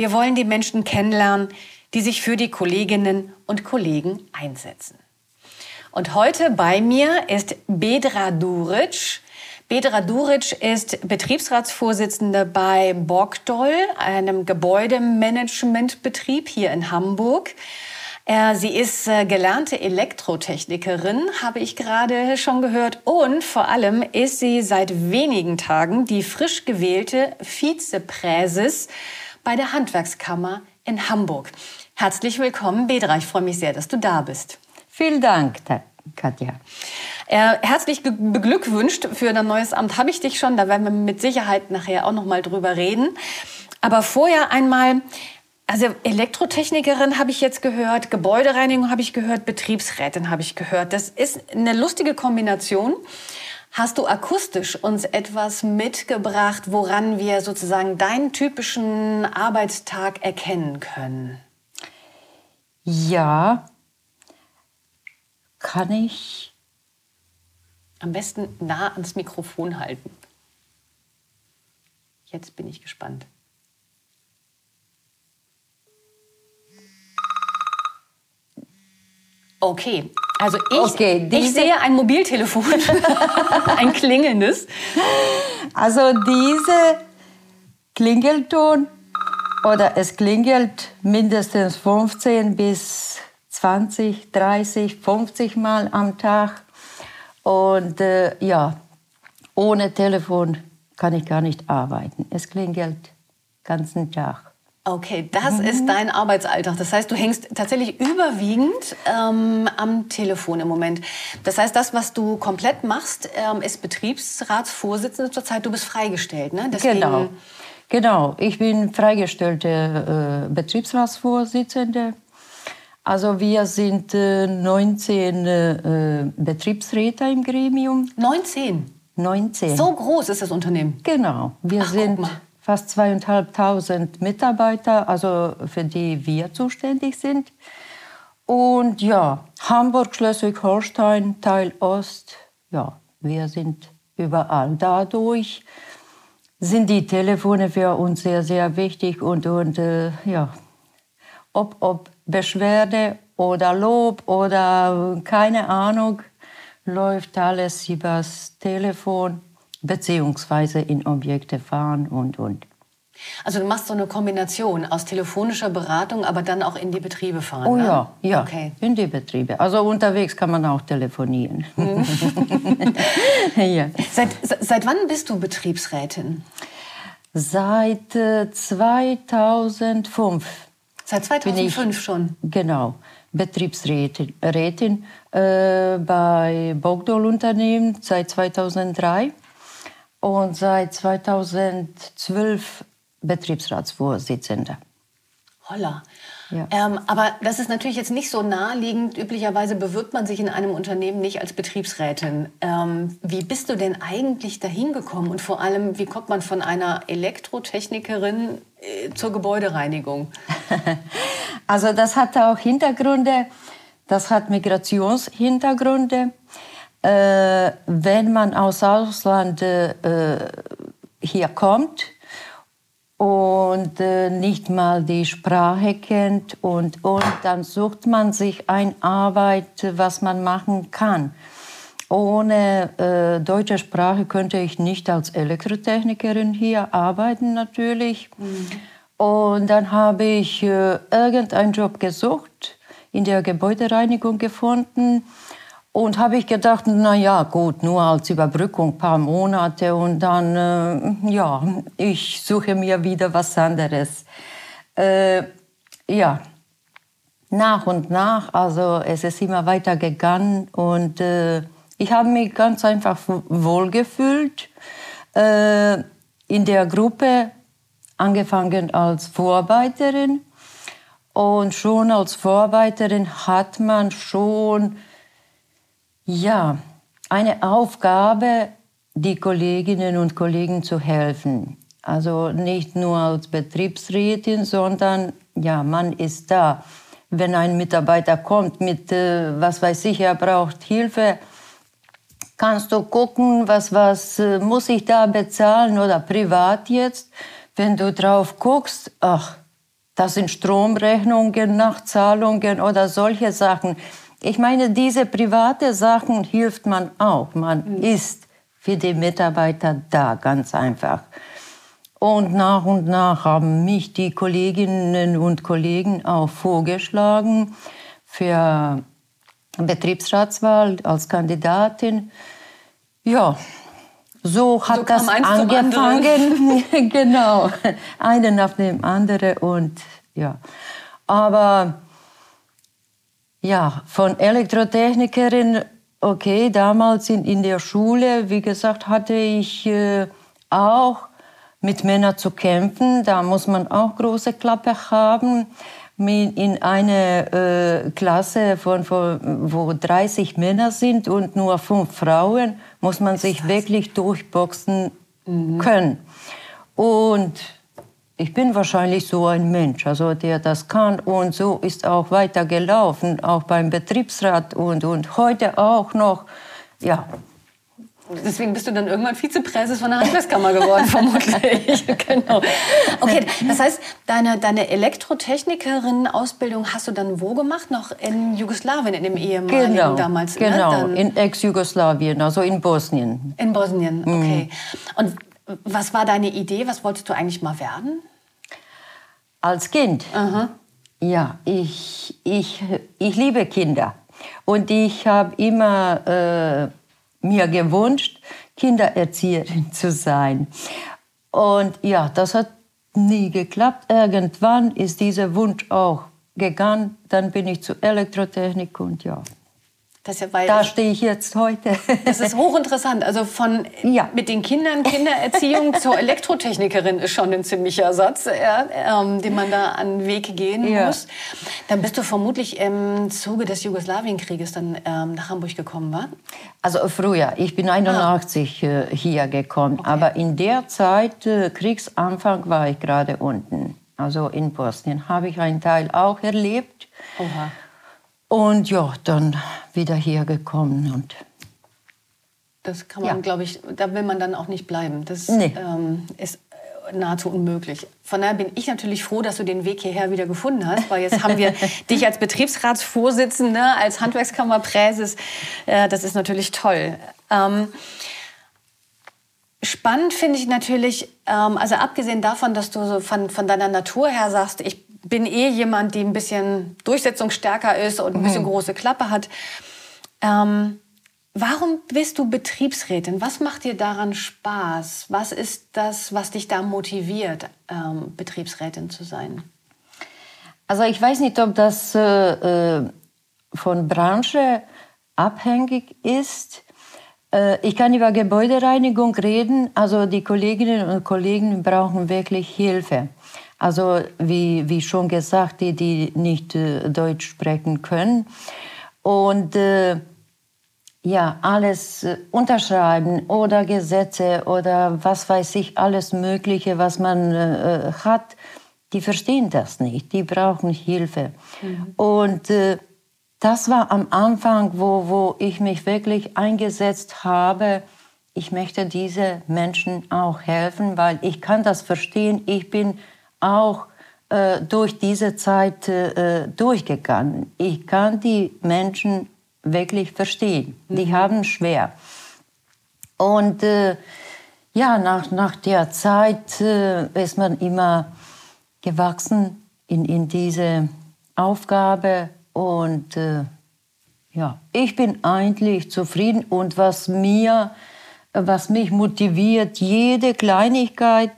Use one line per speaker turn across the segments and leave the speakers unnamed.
Wir wollen die Menschen kennenlernen, die sich für die Kolleginnen und Kollegen einsetzen. Und heute bei mir ist Bedra Duric. Bedra Duric ist Betriebsratsvorsitzende bei Borgdoll, einem Gebäudemanagementbetrieb hier in Hamburg. Äh, sie ist äh, gelernte Elektrotechnikerin, habe ich gerade schon gehört. Und vor allem ist sie seit wenigen Tagen die frisch gewählte Vizepräses bei der Handwerkskammer in Hamburg. Herzlich willkommen, Bedra. Ich freue mich sehr, dass du da bist.
Vielen Dank, Katja.
Äh, herzlich beglückwünscht für dein neues Amt habe ich dich schon. Da werden wir mit Sicherheit nachher auch noch mal drüber reden. Aber vorher einmal, also Elektrotechnikerin habe ich jetzt gehört, Gebäudereinigung habe ich gehört, Betriebsrätin habe ich gehört. Das ist eine lustige Kombination. Hast du akustisch uns etwas mitgebracht, woran wir sozusagen deinen typischen Arbeitstag erkennen können?
Ja, kann ich.
Am besten nah ans Mikrofon halten. Jetzt bin ich gespannt. Okay, also ich, okay, ich sehe ein Mobiltelefon, ein klingelndes.
Also diese Klingelton oder es klingelt mindestens 15 bis 20, 30, 50 Mal am Tag. Und äh, ja, ohne Telefon kann ich gar nicht arbeiten. Es klingelt den ganzen Tag.
Okay, das mhm. ist dein Arbeitsalltag. Das heißt, du hängst tatsächlich überwiegend ähm, am Telefon im Moment. Das heißt, das, was du komplett machst, ähm, ist Betriebsratsvorsitzende zurzeit. Du bist freigestellt, ne?
Deswegen genau. Genau, ich bin freigestellte äh, Betriebsratsvorsitzende. Also wir sind äh, 19 äh, Betriebsräte im Gremium.
19?
19.
So groß ist das Unternehmen?
Genau, wir Ach, sind fast zweieinhalbtausend Mitarbeiter, also für die wir zuständig sind. Und ja, Hamburg, Schleswig-Holstein, Teil Ost, ja, wir sind überall. Dadurch sind die Telefone für uns sehr, sehr wichtig und, und äh, ja, ob, ob Beschwerde oder Lob oder keine Ahnung, läuft alles übers Telefon beziehungsweise in Objekte fahren und, und.
Also du machst so eine Kombination aus telefonischer Beratung, aber dann auch in die Betriebe fahren.
Oh
ne?
ja, ja, okay. in die Betriebe. Also unterwegs kann man auch telefonieren. Mhm.
ja. seit, seit wann bist du Betriebsrätin?
Seit äh, 2005.
Seit 2005 ich, schon?
Genau. Betriebsrätin Rätin, äh, bei Bogdol Unternehmen seit 2003 und seit 2012 Betriebsratsvorsitzende.
Holla. Ja. Ähm, aber das ist natürlich jetzt nicht so naheliegend. Üblicherweise bewirbt man sich in einem Unternehmen nicht als Betriebsrätin. Ähm, wie bist du denn eigentlich dahin gekommen? Und vor allem, wie kommt man von einer Elektrotechnikerin äh, zur Gebäudereinigung?
also das hat auch Hintergründe. Das hat Migrationshintergründe. Äh, wenn man aus Ausland äh, hier kommt, und äh, nicht mal die Sprache kennt und, und dann sucht man sich eine Arbeit, was man machen kann. Ohne äh, deutsche Sprache könnte ich nicht als Elektrotechnikerin hier arbeiten natürlich. Mhm. Und dann habe ich äh, irgendeinen Job gesucht, in der Gebäudereinigung gefunden und habe ich gedacht, na ja, gut, nur als Überbrückung ein paar Monate und dann, äh, ja, ich suche mir wieder was anderes. Äh, ja, nach und nach, also es ist immer weiter gegangen und äh, ich habe mich ganz einfach wohlgefühlt äh, in der Gruppe angefangen als Vorarbeiterin. Und schon als Vorarbeiterin hat man schon ja, eine Aufgabe, die Kolleginnen und Kollegen zu helfen. Also nicht nur als Betriebsrätin, sondern ja, man ist da. Wenn ein Mitarbeiter kommt mit, äh, was weiß ich, er braucht Hilfe, kannst du gucken, was, was äh, muss ich da bezahlen oder privat jetzt. Wenn du drauf guckst, ach, das sind Stromrechnungen, Nachzahlungen oder solche Sachen. Ich meine, diese private Sachen hilft man auch. Man mhm. ist für die Mitarbeiter da, ganz einfach. Und nach und nach haben mich die Kolleginnen und Kollegen auch vorgeschlagen für Betriebsratswahl als Kandidatin. Ja, so hat so das angefangen. genau, eine nach dem anderen und ja. Aber ja, von Elektrotechnikerin, okay, damals in, in der Schule, wie gesagt, hatte ich äh, auch mit Männern zu kämpfen. Da muss man auch große Klappe haben. In einer äh, Klasse, von, von, wo 30 Männer sind und nur fünf Frauen, muss man sich wirklich durchboxen mhm. können. Und ich bin wahrscheinlich so ein Mensch, also der das kann und so ist auch weiter gelaufen, auch beim Betriebsrat und, und heute auch noch. Ja,
Deswegen bist du dann irgendwann Vizepräses von der Handelskammer geworden, vermutlich. genau. Okay, das heißt, deine, deine Elektrotechnikerin-Ausbildung hast du dann wo gemacht? Noch in Jugoslawien, in dem ehemaligen
genau,
damals?
Ne? Genau, ne? in Ex-Jugoslawien, also in Bosnien.
In Bosnien, okay. Mhm. Und was war deine Idee? Was wolltest du eigentlich mal werden?
Als Kind? Aha. Ja, ich, ich, ich liebe Kinder. Und ich habe immer... Äh, mir gewünscht, Kindererzieherin zu sein. Und ja, das hat nie geklappt. Irgendwann ist dieser Wunsch auch gegangen. Dann bin ich zur Elektrotechnik und ja, ja, da stehe ich jetzt heute.
Das ist hochinteressant. Also von ja. mit den Kindern Kindererziehung zur Elektrotechnikerin ist schon ein ziemlicher Satz, ja, ähm, den man da an den Weg gehen ja. muss. Dann bist du vermutlich im Zuge des Jugoslawienkrieges dann ähm, nach Hamburg gekommen, war?
Also früher. Ich bin 81 ah. äh, hier gekommen, okay. aber in der Zeit äh, Kriegsanfang war ich gerade unten. Also in Bosnien habe ich einen Teil auch erlebt. Oha. Und ja, dann wieder hier gekommen und
das kann man, ja. glaube ich, da will man dann auch nicht bleiben. Das nee. ähm, ist nahezu unmöglich. Von daher bin ich natürlich froh, dass du den Weg hierher wieder gefunden hast, weil jetzt haben wir dich als Betriebsratsvorsitzende, als Handwerkskammerpräses. Äh, das ist natürlich toll. Ähm, spannend finde ich natürlich, ähm, also abgesehen davon, dass du so von, von deiner Natur her sagst, ich bin eh jemand, die ein bisschen durchsetzungsstärker ist und ein bisschen mhm. große Klappe hat. Ähm, warum bist du Betriebsrätin? Was macht dir daran Spaß? Was ist das, was dich da motiviert, ähm, Betriebsrätin zu sein?
Also ich weiß nicht, ob das äh, äh von Branche abhängig ist. Äh, ich kann über Gebäudereinigung reden. Also die Kolleginnen und Kollegen brauchen wirklich Hilfe. Also wie, wie schon gesagt, die, die nicht äh, Deutsch sprechen können. Und äh, ja, alles äh, unterschreiben oder Gesetze oder was weiß ich, alles Mögliche, was man äh, hat, die verstehen das nicht, die brauchen Hilfe. Mhm. Und äh, das war am Anfang, wo, wo ich mich wirklich eingesetzt habe, ich möchte diese Menschen auch helfen, weil ich kann das verstehen, ich bin auch äh, durch diese Zeit äh, durchgegangen. Ich kann die Menschen wirklich verstehen. Die mhm. haben schwer. Und äh, ja, nach, nach der Zeit äh, ist man immer gewachsen in, in diese Aufgabe und äh, ja, ich bin eigentlich zufrieden und was mir, was mich motiviert, jede Kleinigkeit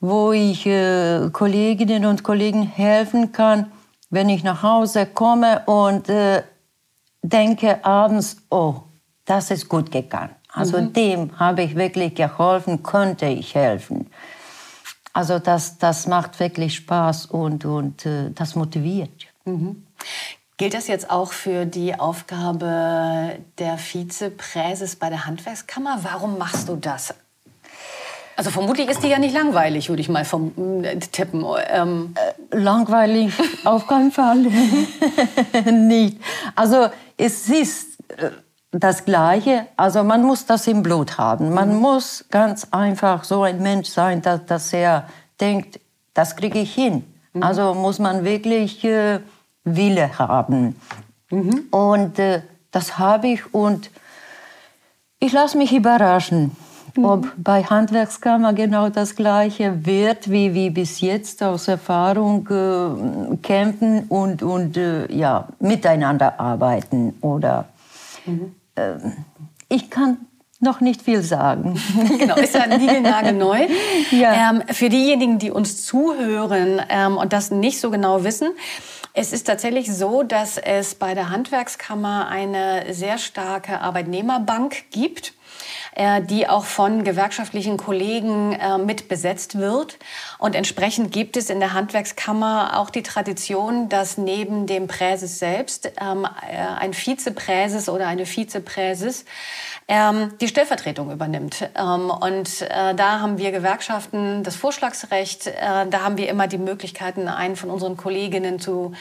wo ich äh, Kolleginnen und Kollegen helfen kann, wenn ich nach Hause komme und äh, denke abends, oh, das ist gut gegangen. Also mhm. dem habe ich wirklich geholfen, könnte ich helfen. Also das, das macht wirklich Spaß und, und äh, das motiviert.
Mhm. Gilt das jetzt auch für die Aufgabe der Vizepräses bei der Handwerkskammer? Warum machst du das? Also vermutlich ist die ja nicht langweilig, würde ich mal vom äh, tippen.
Ähm. Äh, langweilig auf keinen Fall. nicht. Also es ist äh, das Gleiche. Also man muss das im Blut haben. Man mhm. muss ganz einfach so ein Mensch sein, dass, dass er denkt, das kriege ich hin. Mhm. Also muss man wirklich äh, Wille haben. Mhm. Und äh, das habe ich und ich lasse mich überraschen. Mhm. Ob bei Handwerkskammer genau das Gleiche wird, wie, wie bis jetzt aus Erfahrung äh, kämpfen und, und äh, ja, miteinander arbeiten. Oder mhm. äh, ich kann noch nicht viel sagen.
genau, ist ja niegelnagelneu. ja. Ähm, für diejenigen, die uns zuhören ähm, und das nicht so genau wissen, es ist tatsächlich so, dass es bei der Handwerkskammer eine sehr starke Arbeitnehmerbank gibt. Äh, die auch von gewerkschaftlichen Kollegen äh, mit besetzt wird. Und entsprechend gibt es in der Handwerkskammer auch die Tradition, dass neben dem Präses selbst ähm, äh, ein Vizepräses oder eine Vizepräses ähm, die Stellvertretung übernimmt. Ähm, und da haben wir Gewerkschaften das Vorschlagsrecht. Da haben wir immer die Möglichkeiten, einen von unseren Kolleginnen zu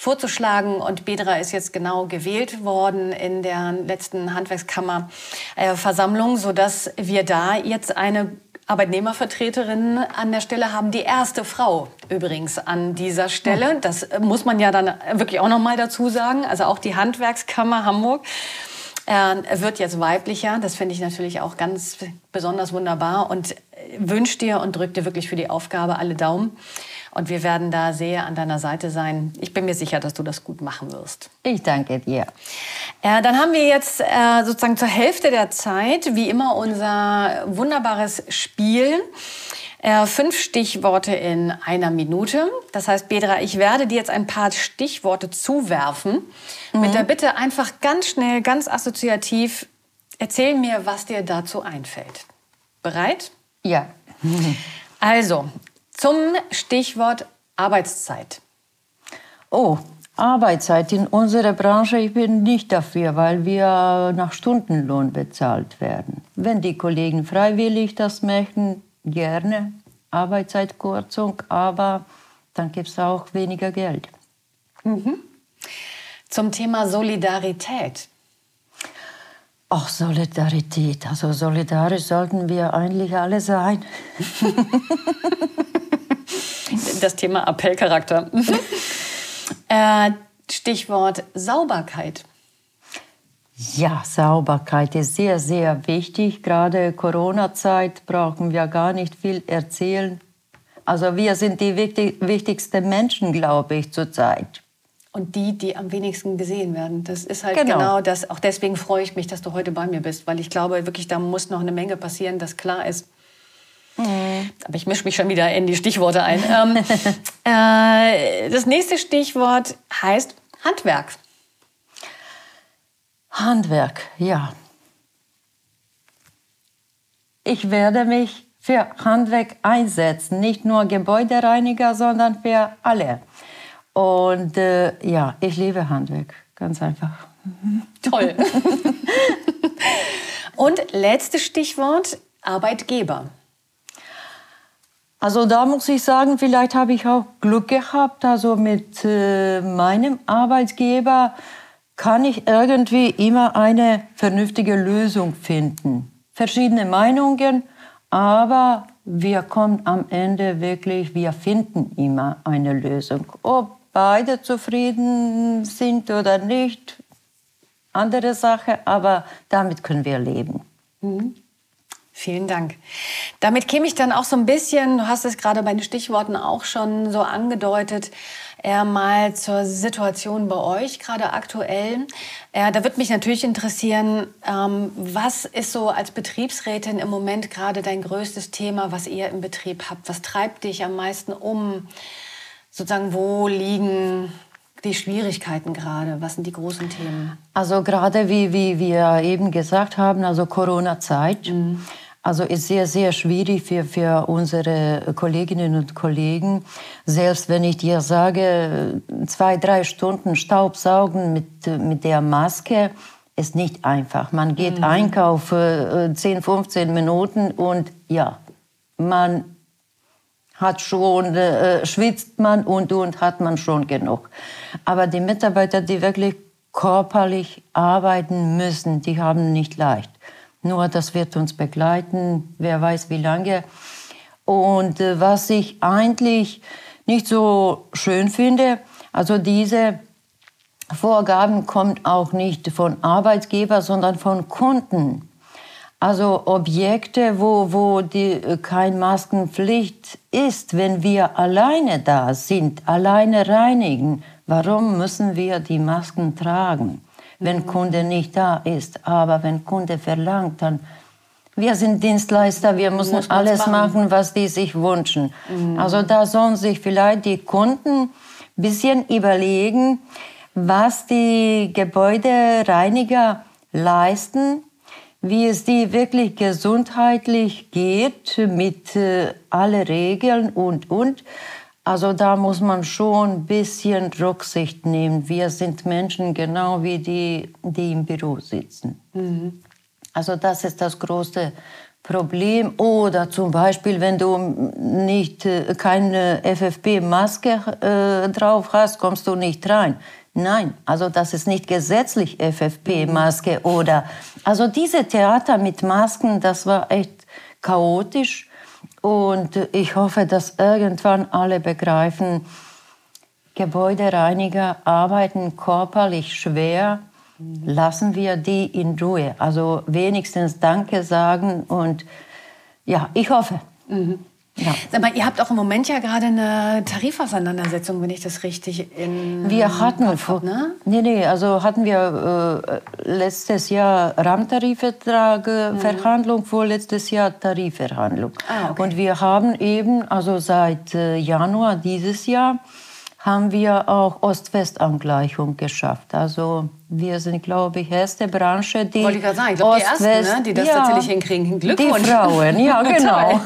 vorzuschlagen. Und Bedra ist jetzt genau gewählt worden in der letzten Handwerkskammerversammlung, äh, sodass wir da jetzt eine Arbeitnehmervertreterin an der Stelle haben. Die erste Frau übrigens an dieser Stelle. Das muss man ja dann wirklich auch noch mal dazu sagen. Also auch die Handwerkskammer Hamburg er wird jetzt weiblicher. Das finde ich natürlich auch ganz besonders wunderbar und wünsche dir und drücke dir wirklich für die Aufgabe alle Daumen. Und wir werden da sehr an deiner Seite sein. Ich bin mir sicher, dass du das gut machen wirst.
Ich danke dir.
Äh, dann haben wir jetzt äh, sozusagen zur Hälfte der Zeit, wie immer, unser wunderbares Spiel. Äh, fünf Stichworte in einer Minute. Das heißt, Bedra, ich werde dir jetzt ein paar Stichworte zuwerfen. Mhm. Mit der Bitte einfach ganz schnell, ganz assoziativ, erzähl mir, was dir dazu einfällt. Bereit?
Ja.
Also, zum Stichwort Arbeitszeit.
Oh, Arbeitszeit in unserer Branche, ich bin nicht dafür, weil wir nach Stundenlohn bezahlt werden. Wenn die Kollegen freiwillig das möchten, gerne Arbeitszeitkürzung, aber dann gibt es auch weniger Geld.
Mhm. Zum Thema Solidarität.
Ach, Solidarität. Also solidarisch sollten wir eigentlich alle sein.
das Thema Appellcharakter. äh, Stichwort Sauberkeit.
Ja, Sauberkeit ist sehr, sehr wichtig. Gerade Corona-Zeit brauchen wir gar nicht viel erzählen. Also wir sind die wichtig, wichtigsten Menschen, glaube ich, zurzeit.
Und die, die am wenigsten gesehen werden. Das ist halt genau. genau, das. Auch deswegen freue ich mich, dass du heute bei mir bist, weil ich glaube wirklich, da muss noch eine Menge passieren, dass klar ist. Mhm. Aber ich mische mich schon wieder in die Stichworte ein. ähm, äh, das nächste Stichwort heißt Handwerk.
Handwerk, ja. Ich werde mich für Handwerk einsetzen, nicht nur Gebäudereiniger, sondern für alle. Und äh, ja, ich liebe Handwerk, ganz einfach.
Toll. Und letztes Stichwort, Arbeitgeber.
Also da muss ich sagen, vielleicht habe ich auch Glück gehabt. Also mit äh, meinem Arbeitgeber kann ich irgendwie immer eine vernünftige Lösung finden. Verschiedene Meinungen, aber wir kommen am Ende wirklich, wir finden immer eine Lösung. Ob beide zufrieden sind oder nicht, andere Sache, aber damit können wir leben.
Mhm. Vielen Dank. Damit käme ich dann auch so ein bisschen, du hast es gerade bei den Stichworten auch schon so angedeutet, äh, mal zur Situation bei euch gerade aktuell. Äh, da würde mich natürlich interessieren, ähm, was ist so als Betriebsrätin im Moment gerade dein größtes Thema, was ihr im Betrieb habt? Was treibt dich am meisten um? Sozusagen, wo liegen die Schwierigkeiten gerade? Was sind die großen Themen?
Also gerade wie, wie wir eben gesagt haben, also Corona-Zeit. Mhm. Also ist sehr, sehr schwierig für, für unsere Kolleginnen und Kollegen. Selbst wenn ich dir sage, zwei, drei Stunden Staubsaugen mit, mit der Maske, ist nicht einfach. Man geht mhm. einkaufen, 10, 15 Minuten und ja, man hat schon, äh, schwitzt man und, und hat man schon genug. Aber die Mitarbeiter, die wirklich körperlich arbeiten müssen, die haben nicht leicht. Nur das wird uns begleiten, wer weiß wie lange. Und äh, was ich eigentlich nicht so schön finde, also diese Vorgaben kommen auch nicht von Arbeitgeber, sondern von Kunden. Also Objekte, wo, wo die, äh, keine Maskenpflicht ist, wenn wir alleine da sind, alleine reinigen, warum müssen wir die Masken tragen, wenn. Kunde nicht da ist? Aber wenn Kunde verlangt, dann wir sind Dienstleister, wir müssen Muss alles machen. machen. was die sich wünschen. Mhm. Also da sollen sich vielleicht die Kunden ein bisschen überlegen, was die Gebäudereiniger leisten wie es die wirklich gesundheitlich geht mit äh, alle Regeln und und. Also da muss man schon ein bisschen Rücksicht nehmen. Wir sind Menschen genau wie die, die im Büro sitzen. Mhm. Also das ist das große Problem. Oder zum Beispiel, wenn du nicht äh, keine FFP-Maske äh, drauf hast, kommst du nicht rein. Nein, also das ist nicht gesetzlich FFP-Maske oder also diese Theater mit Masken, das war echt chaotisch und ich hoffe, dass irgendwann alle begreifen, Gebäudereiniger arbeiten körperlich schwer, lassen wir die in Ruhe. Also wenigstens Danke sagen und ja, ich hoffe. Mhm.
Ja. Sag mal, ihr habt auch im Moment ja gerade eine Tarifauseinandersetzung, wenn ich das richtig in
Wir hatten Kopf hab, ne? Nee, nee, also hatten wir äh, letztes Jahr Rahmentarifvertrag, mhm. Verhandlung, vorletztes Jahr Tarifverhandlung. Ah, okay. Und wir haben eben, also seit äh, Januar dieses Jahr, haben wir auch Ost-West-Angleichung geschafft. Also wir sind, glaube ich, erste Branche, die
Wollte ich gerade sagen, ich glaube, die ersten, ne, die das ja, tatsächlich hinkriegen. Glückwunsch.
Die Frauen, ja, genau.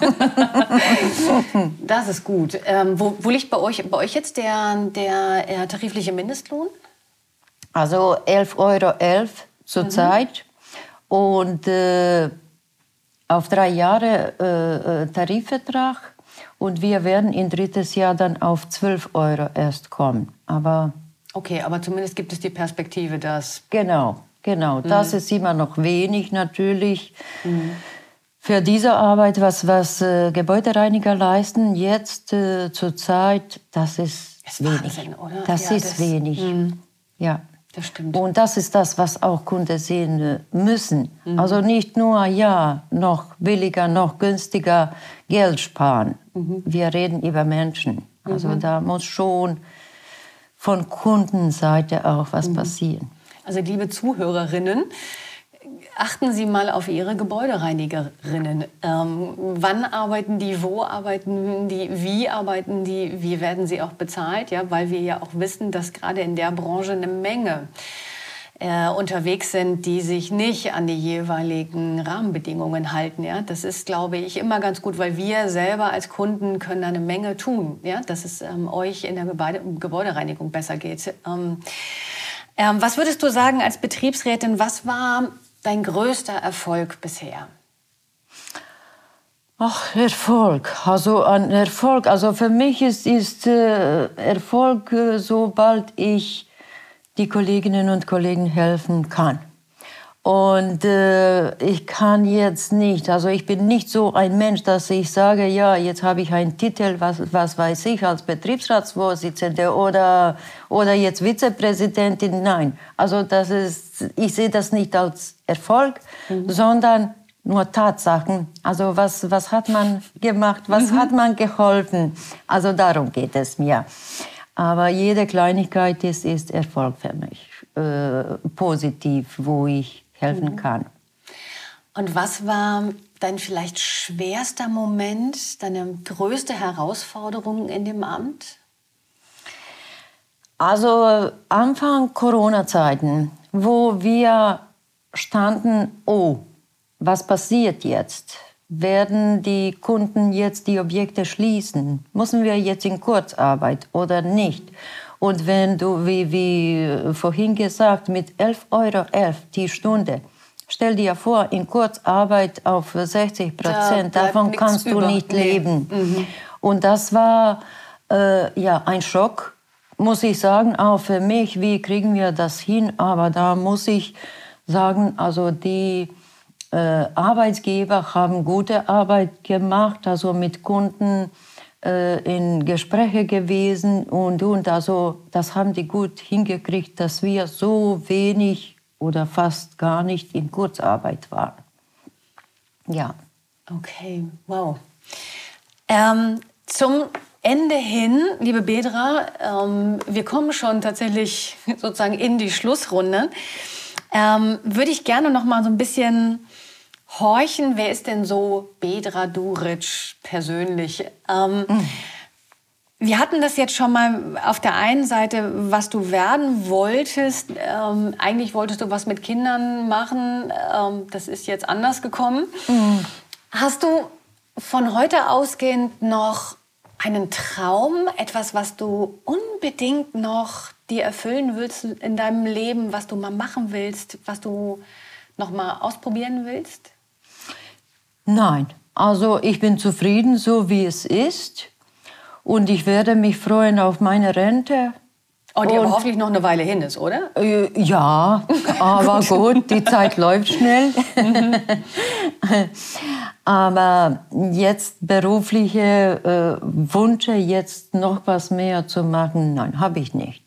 das ist gut. Ähm, wo, wo, liegt bei euch, bei euch jetzt der, der äh, tarifliche Mindestlohn?
Also 11,11 Euro .11 zurzeit. Mhm. Und äh, auf drei Jahre äh, äh Tarifvertrag und wir werden in drittes Jahr dann auf 12 Euro erst kommen. Aber
okay, aber zumindest gibt es die Perspektive, dass...
Genau, genau. Mhm. Das ist immer noch wenig natürlich. Mhm. Für diese Arbeit, was, was äh, Gebäudereiniger leisten, jetzt äh, zur Zeit, das ist,
das ist wenig. Wahnsinn, oder?
Das ja, ist das, wenig. Mh. Ja.
Das stimmt.
Und das ist das, was auch Kunden sehen müssen. Mhm. Also nicht nur, ja, noch billiger, noch günstiger Geld sparen. Mhm. Wir reden über Menschen. Also mhm. da muss schon von Kundenseite auch was mhm. passieren.
Also liebe Zuhörerinnen, achten Sie mal auf Ihre Gebäudereinigerinnen. Ähm, wann arbeiten die, wo arbeiten die, wie arbeiten die, wie werden sie auch bezahlt? Ja, weil wir ja auch wissen, dass gerade in der Branche eine Menge äh, unterwegs sind, die sich nicht an die jeweiligen Rahmenbedingungen halten. Ja, das ist, glaube ich, immer ganz gut, weil wir selber als Kunden können da eine Menge tun, ja, dass es ähm, euch in der Gebäude Gebäudereinigung besser geht. Ähm, ähm, was würdest du sagen als Betriebsrätin, was war dein größter Erfolg bisher?
Ach, Erfolg. Also ein Erfolg. Also für mich ist, ist äh, Erfolg, äh, sobald ich die Kolleginnen und Kollegen helfen kann. Und äh, ich kann jetzt nicht, also ich bin nicht so ein Mensch, dass ich sage, ja, jetzt habe ich einen Titel, was, was weiß ich, als Betriebsratsvorsitzende oder, oder jetzt Vizepräsidentin. Nein, also das ist, ich sehe das nicht als Erfolg, mhm. sondern nur Tatsachen. Also was, was hat man gemacht, was mhm. hat man geholfen. Also darum geht es mir. Aber jede Kleinigkeit ist, ist Erfolg für mich, äh, positiv, wo ich helfen mhm. kann.
Und was war dein vielleicht schwerster Moment, deine größte Herausforderung in dem Amt?
Also Anfang Corona-Zeiten, wo wir standen, oh, was passiert jetzt? werden die Kunden jetzt die Objekte schließen? Müssen wir jetzt in Kurzarbeit oder nicht? Und wenn du, wie, wie vorhin gesagt, mit 11,11 Euro die Stunde, stell dir vor, in Kurzarbeit auf 60 Prozent,
Da
davon kannst
nichts
du
über.
nicht
Nee.
leben. Und das war äh, ja ein Schock, muss ich sagen, auch für mich. Wie kriegen wir das hin? Aber da muss ich sagen, also die äh, Arbeitgeber haben gute Arbeit gemacht, also mit Kunden äh, in Gespräche gewesen und und also das haben die gut hingekriegt, dass wir so wenig oder fast gar nicht in Kurzarbeit waren. Ja.
Okay, wow. Ähm, zum Ende hin, liebe Bedra, ähm, wir kommen schon tatsächlich sozusagen in die Schlussrunde. Ähm, würde ich gerne noch mal so ein bisschen horchen, wer ist denn so Bedra Duric persönlich? Ähm, Wir hatten das jetzt schon mal auf der einen Seite, was du werden wolltest. Ähm, eigentlich wolltest du was mit Kindern machen. Ähm, das ist jetzt anders gekommen. Hast du von heute ausgehend noch einen Traum, etwas, was du unbedingt noch dir erfüllen willst in deinem Leben, was du mal machen willst, was du noch mal ausprobieren willst?
Nein, also ich bin zufrieden, so wie es ist. Und ich werde mich freuen auf meine Rente.
Oh, die aber
Und-
hoffentlich noch eine Weile hin ist, oder?
Äh, Ja, aber gut, die Zeit läuft schnell. aber jetzt berufliche äh, Wünsche, jetzt noch was mehr zu machen, nein, habe ich nicht.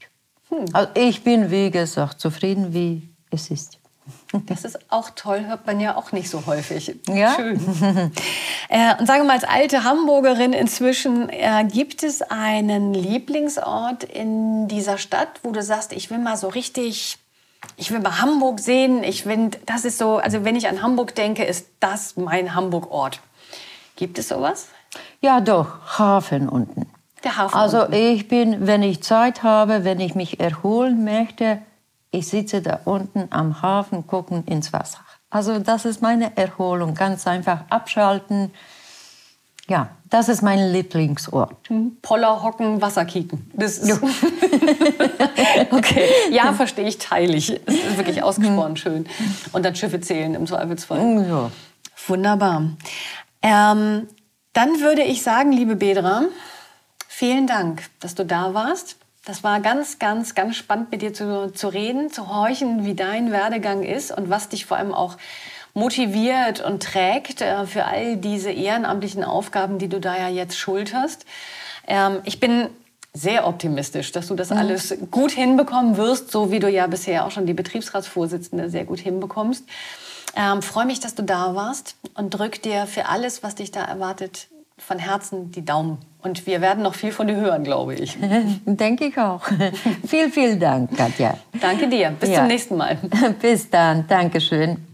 Also ich bin, wie gesagt, zufrieden, wie es ist.
Das ist auch toll, hört man ja auch nicht so häufig.
Ja?
Schön. äh, und sagen wir mal, als alte Hamburgerin inzwischen, äh, gibt es einen Lieblingsort in dieser Stadt, wo du sagst, ich will mal so richtig, ich will mal Hamburg sehen. Ich finde, das ist so, also wenn ich an Hamburg denke, ist das mein Hamburg-Ort. Gibt es sowas?
Ja, doch, Hafen unten.
Der Hafen.
Also
unten.
ich bin, wenn ich Zeit habe, wenn ich mich erholen möchte, ich sitze da unten am Hafen, gucken ins Wasser. Also das ist meine Erholung, ganz einfach abschalten. Ja, das ist mein Lieblingsort.
Poller hocken, Wasser kicken. Das ist okay, ja, verstehe ich, teile ich. Es ist wirklich ausgesprochen schön. Und dann Schiffe zählen im Zweifelsfall.
Ja.
Wunderbar. Ähm, dann würde ich sagen, liebe Bedra, vielen Dank, dass du da warst. Das war ganz, ganz, ganz spannend, mit dir zu, zu reden, zu horchen, wie dein Werdegang ist und was dich vor allem auch motiviert und trägt äh, für all diese ehrenamtlichen Aufgaben, die du da ja jetzt schulterst. Ähm, ich bin sehr optimistisch, dass du das alles gut hinbekommen wirst, so wie du ja bisher auch schon die Betriebsratsvorsitzende sehr gut hinbekommst. Ähm, Freue mich, dass du da warst und drück dir für alles, was dich da erwartet, von Herzen die Daumen. Und wir werden noch viel von dir hören, glaube ich.
Denke ich auch. viel, vielen Dank, Katja.
Danke dir. Bis
Ja.
zum nächsten Mal.
Bis dann. Dankeschön.